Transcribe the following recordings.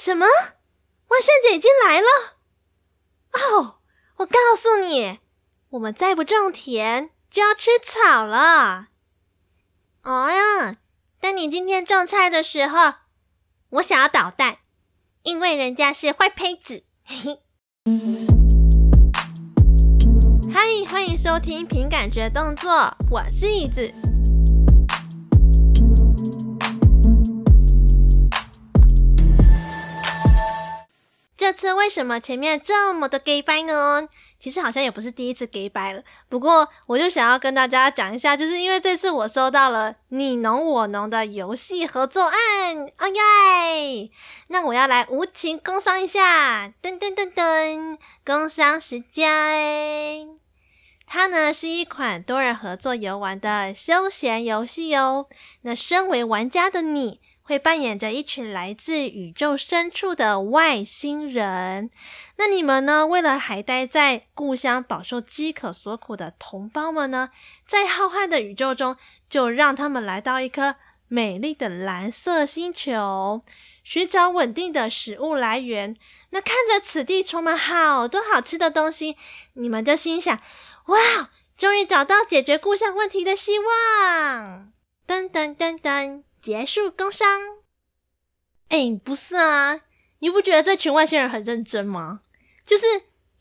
什么？万圣节已经来了？哦，我告诉你，我们再不种田就要吃草了。哦呀，当你今天种菜的时候，我想要捣蛋，因为人家是坏胚子。嘿嘿。嗨，欢迎收听凭感觉动作，我是椅子。这次为什么前面这么的 gay 掰呢？其实好像也不是第一次 gay 掰了。不过我就想要跟大家讲一下，就是因为这次我收到了你侬我侬的游戏合作案，哦耶！那我要来无情工商一下，噔噔噔噔，工商时间。它呢是一款多人合作游玩的休闲游戏哦。那身为玩家的你，会扮演着一群来自宇宙深处的外星人。那你们呢？为了还待在故乡饱受饥渴所苦的同胞们呢，在浩瀚的宇宙中，就让他们来到一颗美丽的蓝色星球，寻找稳定的食物来源。那看着此地充满好多好吃的东西，你们就心想：哇，终于找到解决故乡问题的希望！噔噔噔噔。结束工商。哎、不是啊，你不觉得这群外星人很认真吗？就是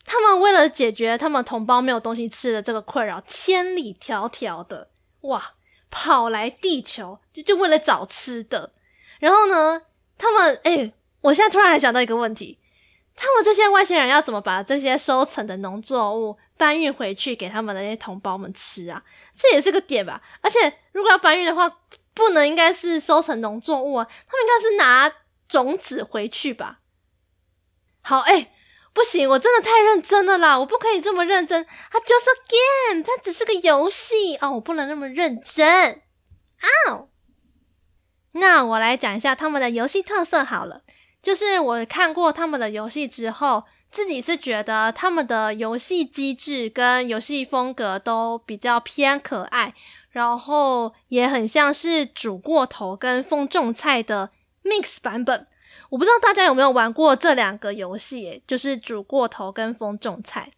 他们为了解决他们同胞没有东西吃的这个困扰，千里迢迢的哇，跑来地球就就为了找吃的。然后呢，他们哎、我现在突然想到一个问题，他们这些外星人要怎么把这些收成的农作物搬运回去给他们的那些同胞们吃啊？这也是个点吧。而且如果要搬运的话，不能应该是收成农作物啊，他们应该是拿种子回去吧。好，哎、不行，我真的太认真了啦，我不可以这么认真。它就是 game，它只是个游戏哦，我不能那么认真。哦，那我来讲一下他们的游戏特色好了。就是我看过他们的游戏之后，自己是觉得他们的游戏机制跟游戏风格都比较偏可爱。然后也很像是煮过头跟风种菜的 mix 版本，我不知道大家有没有玩过这两个游戏，就是煮过头跟风种菜，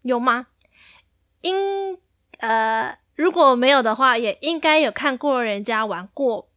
有吗？应呃，如果没有的话，也应该有看过人家玩过。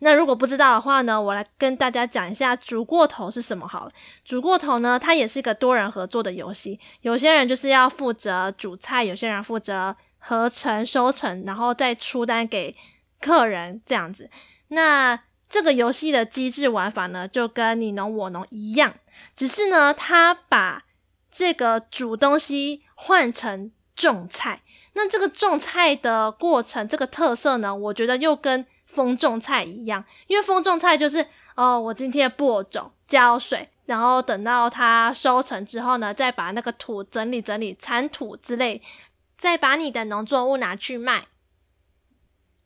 那如果不知道的话呢，我来跟大家讲一下煮过头是什么好了。煮过头呢，它也是一个多人合作的游戏，有些人就是要负责煮菜，有些人负责。合成收成，然后再出单给客人这样子。那这个游戏的机制玩法呢，就跟你侬我侬一样，只是呢，他把这个煮东西换成种菜。那这个种菜的过程，这个特色呢，我觉得又跟风种菜一样，因为风种菜就是哦，我今天播种、浇水，然后等到它收成之后呢，再把那个土整理整理，铲土之类。再把你的农作物拿去卖，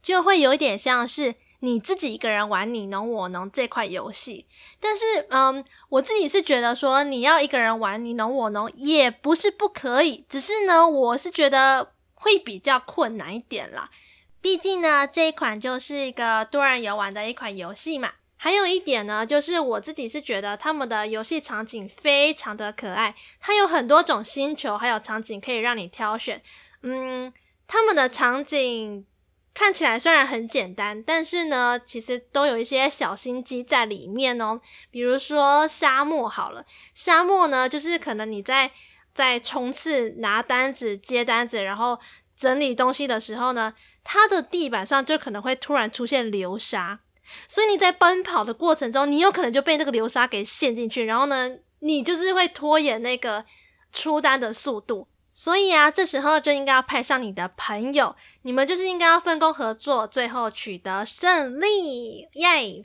就会有一点像是你自己一个人玩你侬我侬这块游戏。但是，嗯，我自己是觉得说，你要一个人玩你侬我侬也不是不可以，只是呢，我是觉得会比较困难一点啦。毕竟呢，这一款就是一个多人游玩的一款游戏嘛。还有一点呢，就是我自己是觉得他们的游戏场景非常的可爱，它有很多种星球，还有场景可以让你挑选。嗯，他们的场景看起来虽然很简单，但是呢，其实都有一些小心机在里面哦。比如说沙漠好了，沙漠呢，就是可能你在在冲刺、拿单子、接单子，然后整理东西的时候呢，它的地板上就可能会突然出现流沙。所以你在奔跑的过程中，你有可能就被那个流沙给陷进去，然后呢，你就是会拖延那个出单的速度。所以啊，这时候就应该要派上你的朋友，你们就是应该要分工合作，最后取得胜利，耶！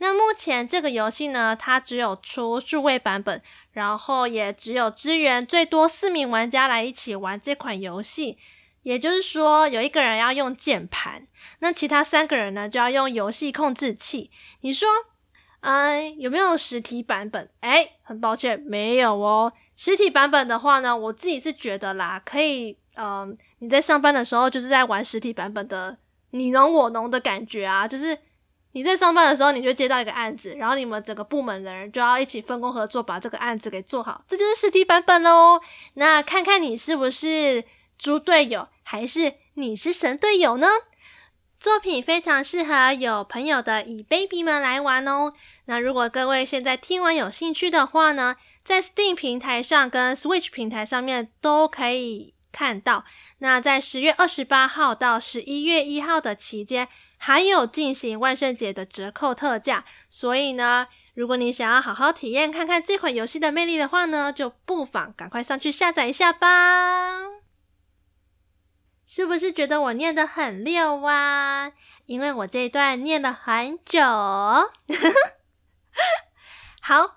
那目前这个游戏呢，它只有出数位版本，然后也只有支援最多四名玩家来一起玩这款游戏。也就是说，有一个人要用键盘，那其他三个人呢就要用游戏控制器。你说，嗯，有没有实体版本？诶，很抱歉，没有哦。实体版本的话呢，我自己是觉得啦，可以，嗯，你在上班的时候就是在玩实体版本的你侬我侬的感觉啊，就是。你在上班的时候，你就接到一个案子，然后你们整个部门的人就要一起分工合作，把这个案子给做好，这就是实体版本喽。那看看你是不是猪队友，还是你是神队友呢？作品非常适合有朋友的乙 baby 们来玩哦。那如果各位现在听完有兴趣的话呢，在 Steam 平台上跟 Switch 平台上面都可以看到。那在十月二十八号到十一月一号的期间，还有进行万圣节的折扣特价。所以呢，如果你想要好好体验看看这款游戏的魅力的话呢，就不妨赶快上去下载一下吧。是不是觉得我念得很溜啊？因为我这一段念了很久。好，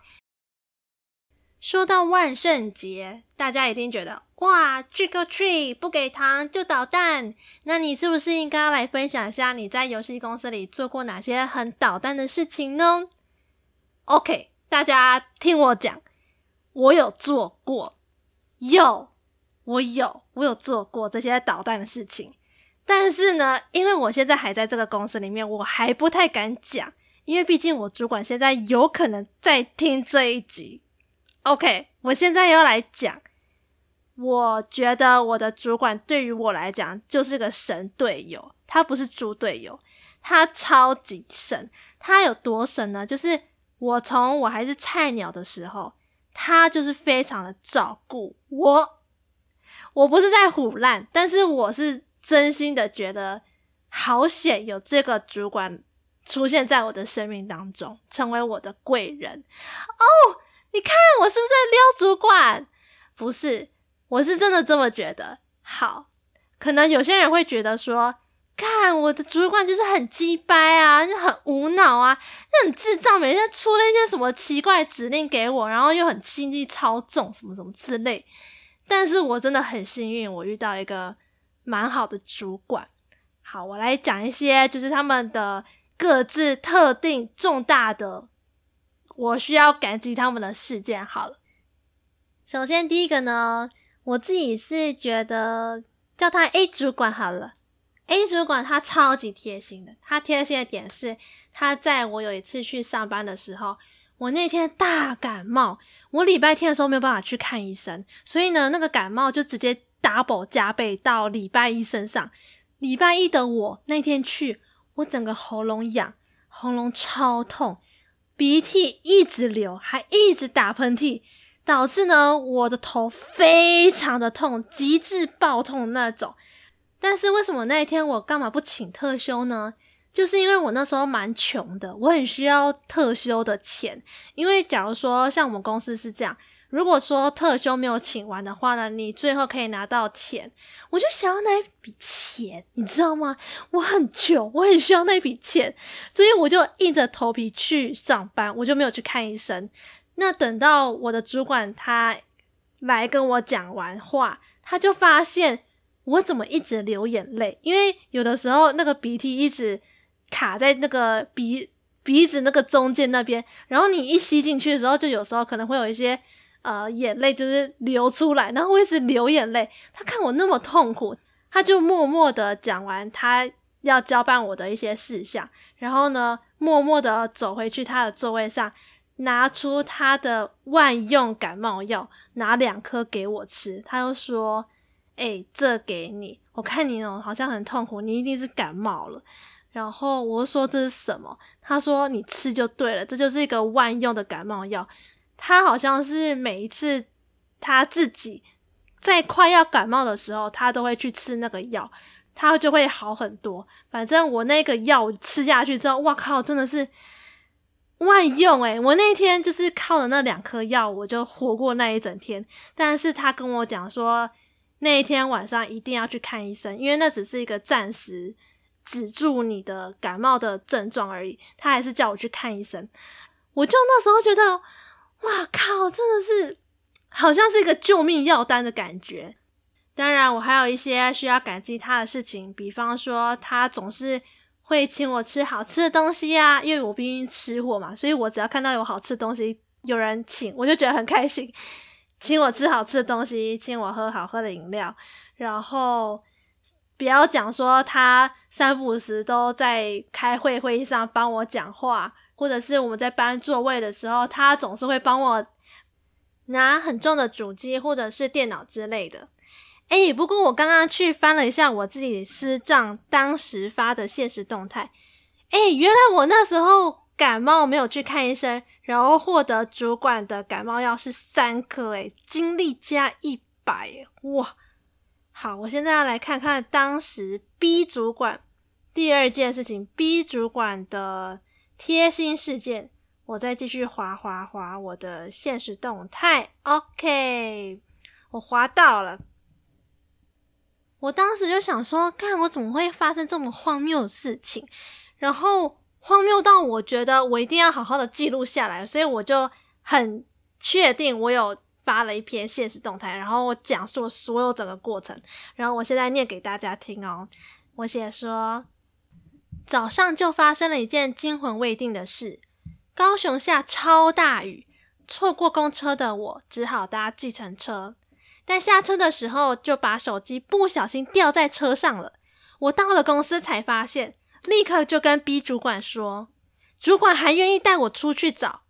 说到万圣节，大家一定觉得哇，trick or treat，不给糖就捣蛋。那你是不是应该来分享一下你在游戏公司里做过哪些很捣蛋的事情呢？OK，大家听我讲，我有做过，有。我有，我有做过这些捣蛋的事情，但是呢，因为我现在还在这个公司里面，我还不太敢讲，因为毕竟我主管现在有可能在听这一集。OK，我现在要来讲，我觉得我的主管对于我来讲就是个神队友，他不是猪队友，他超级神。他有多神呢？就是我从我还是菜鸟的时候，他就是非常的照顾我。我不是在唬烂，但是我是真心的觉得好险有这个主管出现在我的生命当中，成为我的贵人。哦，你看我是不是在撩主管？不是，我是真的这么觉得。好，可能有些人会觉得说，看我的主管就是很鸡掰啊，就很无脑啊，就很智障，每天出了一些什么奇怪指令给我，然后又很轻易操纵什么什么之类。但是我真的很幸运，我遇到一个蛮好的主管。好，我来讲一些就是他们的各自特定重大的，我需要感激他们的事件。好了，首先第一个呢，我自己是觉得叫他 A 主管好了。A 主管他超级贴心的，他贴心的点是，他在我有一次去上班的时候。我那天大感冒，我礼拜天的时候没有办法去看医生，所以呢，那个感冒就直接 double 加倍到礼拜一身上。礼拜一的我那天去，我整个喉咙痒，喉咙超痛，鼻涕一直流，还一直打喷嚏，导致呢我的头非常的痛，极致爆痛那种。但是为什么那一天我干嘛不请特休呢？就是因为我那时候蛮穷的，我很需要特休的钱。因为假如说像我们公司是这样，如果说特休没有请完的话呢，你最后可以拿到钱。我就想要那一笔钱，你知道吗？我很穷，我很需要那笔钱，所以我就硬着头皮去上班，我就没有去看医生。那等到我的主管他来跟我讲完话，他就发现我怎么一直流眼泪，因为有的时候那个鼻涕一直。卡在那个鼻鼻子那个中间那边，然后你一吸进去的时候，就有时候可能会有一些呃眼泪就是流出来，然后会一直流眼泪。他看我那么痛苦，他就默默的讲完他要交办我的一些事项，然后呢，默默的走回去他的座位上，拿出他的万用感冒药，拿两颗给我吃。他又说：“欸，这给你，我看你哦，好像很痛苦，你一定是感冒了。”然后我说，这是什么？他说，你吃就对了，这就是一个万用的感冒药。他好像是每一次他自己在快要感冒的时候，他都会去吃那个药，他就会好很多。反正我那个药吃下去之后，哇靠，真的是万用诶！我那天就是靠了那两颗药，我就活过那一整天。但是他跟我讲说，那一天晚上一定要去看医生，因为那只是一个暂时。止住你的感冒的症状而已，他还是叫我去看医生。我就那时候觉得，哇靠，真的是好像是一个救命药单的感觉。当然，我还有一些需要感激他的事情，比方说他总是会请我吃好吃的东西啊，因为我毕竟吃货嘛，所以我只要看到有好吃的东西，有人请，我就觉得很开心。请我吃好吃的东西，请我喝好喝的饮料，然后。不要讲说他三不五时都在开会会议上帮我讲话，或者是我们在搬座位的时候，他总是会帮我拿很重的主机或者是电脑之类的。诶，不过我刚刚去翻了一下我自己私账当时发的现实动态，诶，原来我那时候感冒没有去看医生，然后获得主管的感冒药是三颗，诶，精力加一百，哇！好，我现在要来看看当时 B 主管第二件事情，B 主管的贴心事件。我再继续滑滑滑我的现实动态，OK，我滑到了。我当时就想说，看我怎么会发生这么荒谬的事情，然后荒谬到我觉得我一定要好好的记录下来，所以我就很确定我有。发了一篇现实动态，然后我讲述了所有整个过程，然后我现在念给大家听哦。我写说，早上就发生了一件惊魂未定的事，高雄下超大雨，错过公车的我只好搭计程车，但下车的时候就把手机不小心掉在车上了。我到了公司才发现，立刻就跟 B 主管说，主管还愿意带我出去找，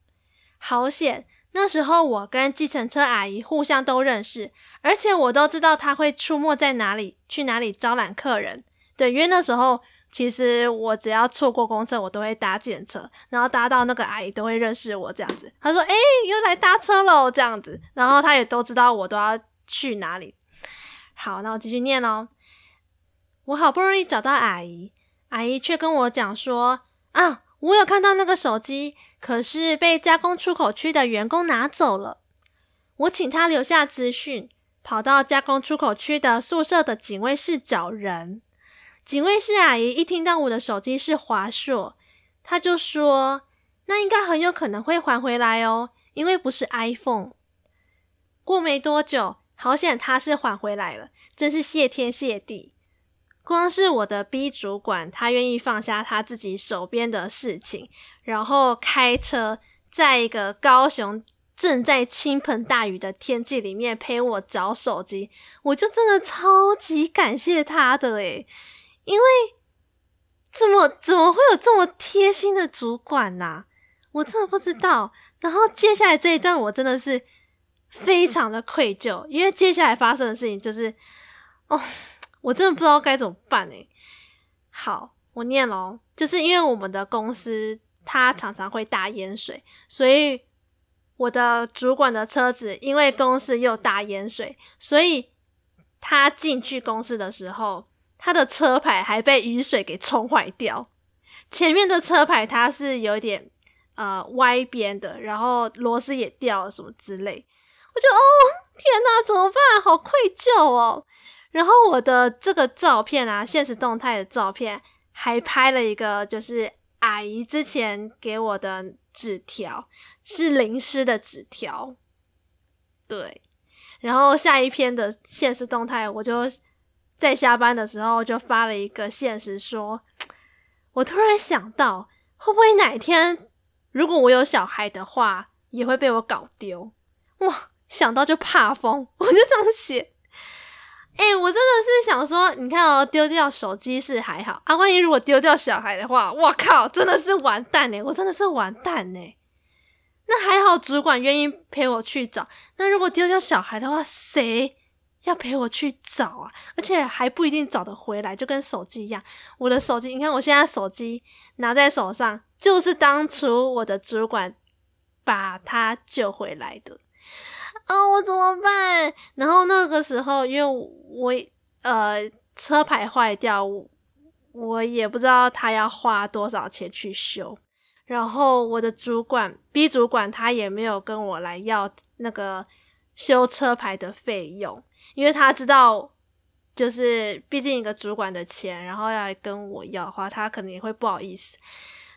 好险。那时候我跟计程车阿姨互相都认识，而且我都知道她会出没在哪里，去哪里招揽客人。对，因为那时候其实我只要错过公车，我都会搭计程车，然后搭到那个阿姨都会认识我这样子。她说：“欸，又来搭车喽。”这样子，然后她也都知道我都要去哪里。好，那我继续念喽。我好不容易找到阿姨，阿姨却跟我讲说：“啊。”我有看到那个手机，可是被加工出口区的员工拿走了。我请他留下资讯，跑到加工出口区的宿舍的警卫室找人。警卫室阿姨一听到我的手机是华硕，她就说：“那应该很有可能会还回来哦，因为不是 iPhone。”过没多久，好险他是还回来了，真是谢天谢地。光是我的 B 主管，他愿意放下他自己手边的事情，然后开车在一个高雄正在倾盆大雨的天气里面陪我找手机，我就真的超级感谢他的诶，因为怎么怎么会有这么贴心的主管呐？我真的不知道。然后接下来这一段我真的是非常的愧疚，因为接下来发生的事情就是哦。我真的不知道该怎么办诶。好，我念喽，就是因为我们的公司它常常会大淹水，所以我的主管的车子因为公司又大淹水，所以他进去公司的时候，他的车牌还被雨水给冲坏掉。前面的车牌它是有点呃歪边的，然后螺丝也掉了什么之类。我就哦天哪，怎么办？好愧疚哦。然后我的这个照片啊，现实动态的照片，还拍了一个，就是阿姨之前给我的纸条，是淋湿的纸条。对，然后下一篇的现实动态，我就在下班的时候就发了一个现实说，我突然想到，会不会哪天如果我有小孩的话，也会被我搞丢？哇，想到就怕疯，我就这么写。哎、我真的是想说，你看哦，丢掉手机是还好啊，万一如果丢掉小孩的话，我靠，真的是完蛋哎！我真的是完蛋哎。那还好，主管愿意陪我去找。那如果丢掉小孩的话，谁要陪我去找啊？而且还不一定找得回来，就跟手机一样。我的手机，你看我现在手机拿在手上，就是当初我的主管把他救回来的。哦，我怎么办？然后那个时候，因为我呃车牌坏掉，我也不知道他要花多少钱去修。然后我的主管 B 主管他也没有跟我来要那个修车牌的费用，因为他知道，就是毕竟一个主管的钱，然后要来跟我要的话，他可能也会不好意思。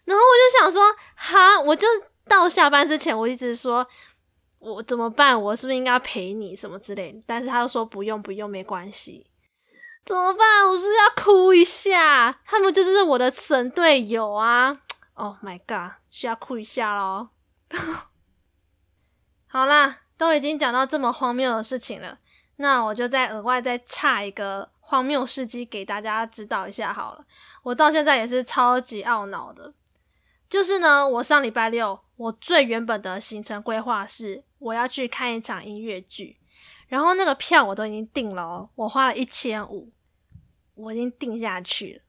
然后我就想说，哈，我就到下班之前，我一直说。我怎么办？我是不是应该陪你什么之类？但是他又说不用不用，没关系。怎么办？我是不是要哭一下？他们就是我的神队友啊！Oh my god，需要哭一下喽。好啦，都已经讲到这么荒谬的事情了，那我就再额外再插一个荒谬事迹给大家指导一下好了。我到现在也是超级懊恼的，就是呢，我上礼拜六我最原本的行程规划是我要去看一场音乐剧，然后那个票我都已经订了哦，我花了一千五，我已经订下去了，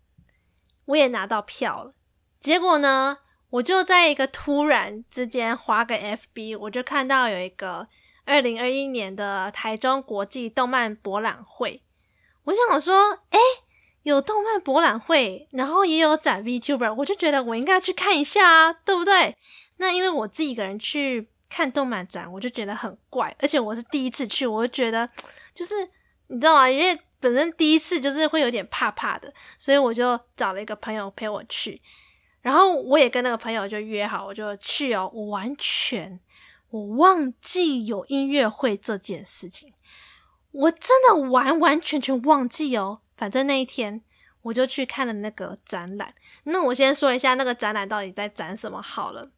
我也拿到票了。结果呢，我就在一个突然之间花个 FB，我就看到有一个二零二一年的台中国际动漫博览会。我想说，诶，有动漫博览会，然后也有展 VTuber，我就觉得我应该去看一下啊，对不对？那因为我自己一个人去看动漫展，我就觉得很怪，而且我是第一次去，我就觉得就是你知道吗？因为本身第一次就是会有点怕怕的，所以我就找了一个朋友陪我去。然后我也跟那个朋友就约好，我就去哦。我完全我忘记有音乐会这件事情，我真的完完全全忘记哦。反正那一天我就去看了那个展览。那我先说一下那个展览到底在展什么好了。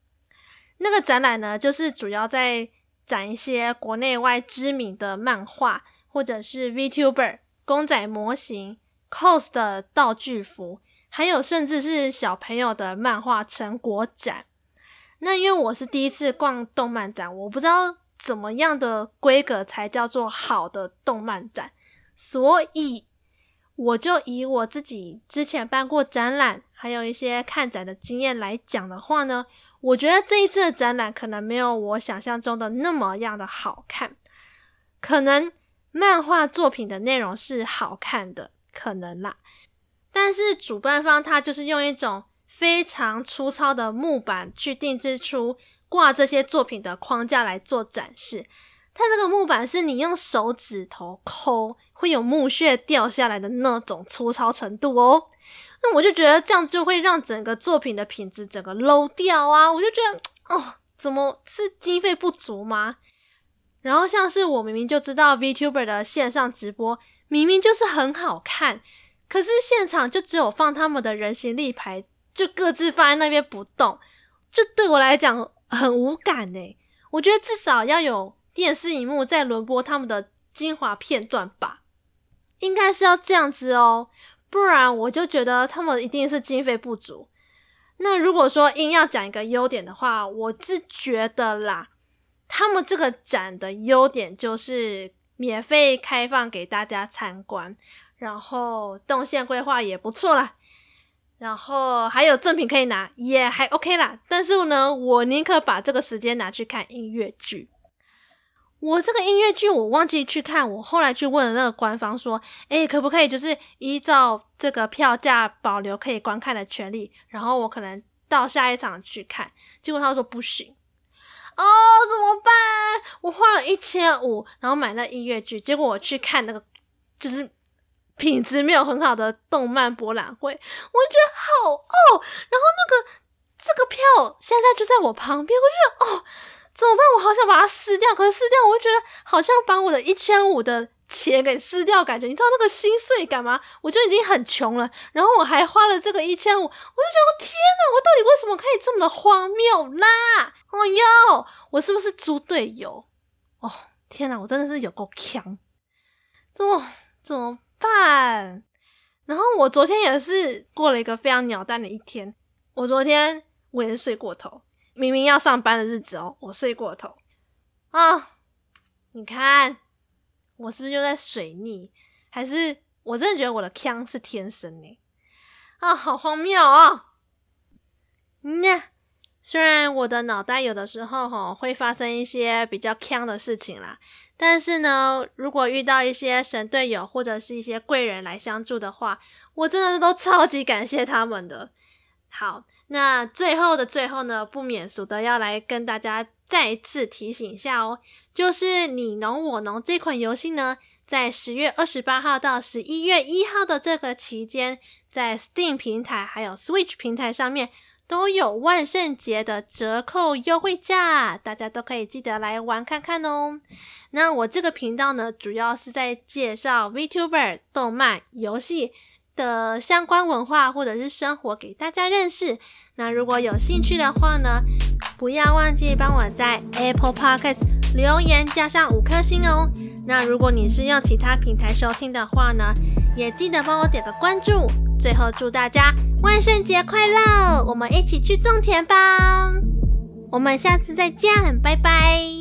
那个展览呢，就是主要在展一些国内外知名的漫画，或者是 VTuber 公仔模型、cos 的道具服。还有，甚至是小朋友的漫画成果展。那因为我是第一次逛动漫展，我不知道怎么样的规格才叫做好的动漫展，所以我就以我自己之前办过展览，还有一些看展的经验来讲的话呢，我觉得这一次的展览可能没有我想象中的那么样的好看。可能漫画作品的内容是好看的，可能啦。但是主办方他就是用一种非常粗糙的木板去定制出挂这些作品的框架来做展示。它那个木板是你用手指头抠会有木屑掉下来的那种粗糙程度哦。那我就觉得这样就会让整个作品的品质整个 low 掉啊！我就觉得哦，怎么是经费不足吗？然后像是我明明就知道 VTuber 的线上直播明明就是很好看。可是现场就只有放他们的人形立牌，就各自放在那边不动，就对我来讲很无感诶。我觉得至少要有电视荧幕在轮播他们的精华片段吧，应该是要这样子哦，不然我就觉得他们一定是经费不足。那如果说硬要讲一个优点的话，我是觉得啦，他们这个展的优点就是免费开放给大家参观。然后动线规划也不错啦，然后还有赠品可以拿，也还 OK 啦。但是呢，我宁可把这个时间拿去看音乐剧。我这个音乐剧我忘记去看，我后来去问了那个官方说，诶，可不可以就是依照这个票价保留可以观看的权利？然后我可能到下一场去看。结果他说不行。哦，怎么办？我花了一千五，然后买那音乐剧，结果我去看那个就是。品质没有很好的动漫博览会，我觉得好哦。然后那个这个票现在就在我旁边，我就，怎么办？我好想把它撕掉，可是撕掉我就觉得好像把我的一千五的钱给撕掉，感觉你知道那个心碎感吗？我就已经很穷了，然后我还花了这个一千五，我就觉得天哪，我到底为什么可以这么的荒谬啦？哦哟，我是不是猪队友？哦天哪，我真的是有够强，怎么怎么？办，然后我昨天也是过了一个非常鸟蛋的一天。我昨天我也是睡过头，明明要上班的日子哦，我睡过头啊！你看我是不是又在水逆？还是我真的觉得我的锵是天生的啊？好荒谬哦！那虽然我的脑袋有的时候吼会发生一些比较锵的事情啦。但是呢，如果遇到一些神队友或者是一些贵人来相助的话，我真的都超级感谢他们的。好，那最后的最后呢，不免俗的要来跟大家再一次提醒一下哦，就是你侬我侬这款游戏呢，在十月二十八号到十一月一号的这个期间，在 Steam 平台还有 Switch 平台上面。都有万圣节的折扣优惠价，大家都可以记得来玩看看哦。那我这个频道呢，主要是在介绍 VTuber、动漫、游戏的相关文化或者是生活给大家认识。那如果有兴趣的话呢，不要忘记帮我在 Apple Podcast 留言加上五颗星哦。那如果你是用其他平台收听的话呢，也记得帮我点个关注。最后祝大家万圣节快乐！我们一起去种田吧！我们下次再见，拜拜。